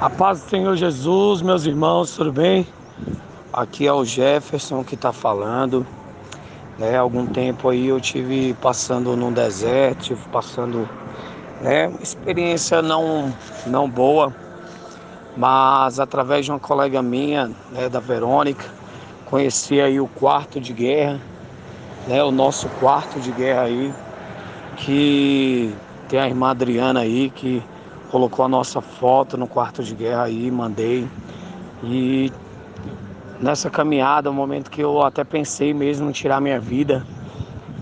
A paz do Senhor Jesus, meus irmãos, tudo bem? Aqui é o Jefferson que está falando. Né, algum tempo aí eu tive passando num deserto, passando né, experiência não, não boa, mas através de uma colega minha, né, da Verônica, conheci aí o quarto de guerra, né, o nosso quarto de guerra aí, que tem a irmã Adriana aí que colocou a nossa foto no quarto de guerra aí, mandei. E nessa caminhada, um momento que eu até pensei mesmo em tirar minha vida,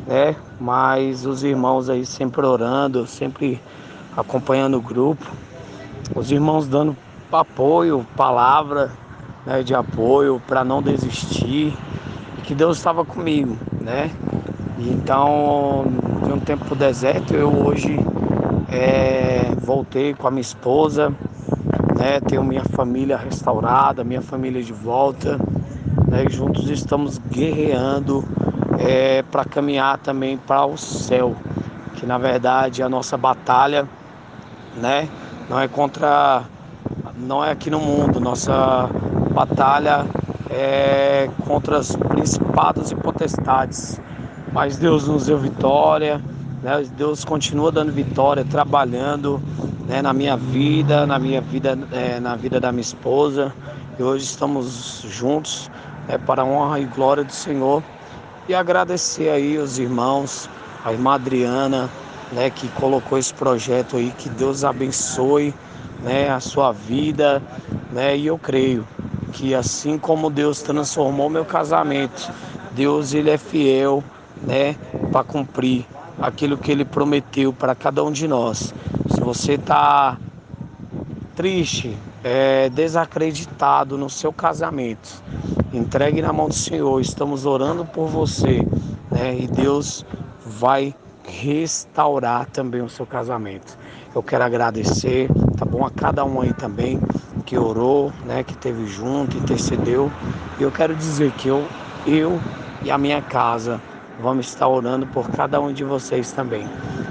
né? Mas os irmãos aí sempre orando, sempre acompanhando o grupo, os irmãos dando apoio, palavra né, de apoio para não desistir, que Deus estava comigo, né? Então, de um tempo deserto, eu hoje é, voltei com a minha esposa, né? Tenho minha família restaurada, minha família de volta, né? E juntos estamos guerreando é, para caminhar também para o céu, que na verdade a nossa batalha, né? Não é contra, não é aqui no mundo, nossa batalha é contra os principados e potestades. Mas Deus nos deu vitória né? Deus continua dando vitória, trabalhando né, na minha vida, na minha vida, é, na vida da minha esposa. E hoje estamos juntos é, para a honra e glória do Senhor. E agradecer aí os irmãos, a irmã Adriana, né, que colocou esse projeto aí, que Deus abençoe né, a sua vida, né, e eu creio que assim como Deus transformou meu casamento, Deus ele é fiel, né, para cumprir aquilo que ele prometeu para cada um de nós. Se você está triste, é, desacreditado no seu casamento, entregue na mão do Senhor. Estamos orando por você, né? E Deus vai restaurar também o seu casamento. Eu quero agradecer, tá bom, a cada um aí também que orou, né, que teve junto, intercedeu. E eu quero dizer que eu, eu e a minha casa Vamos estar orando por cada um de vocês também.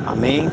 Amém?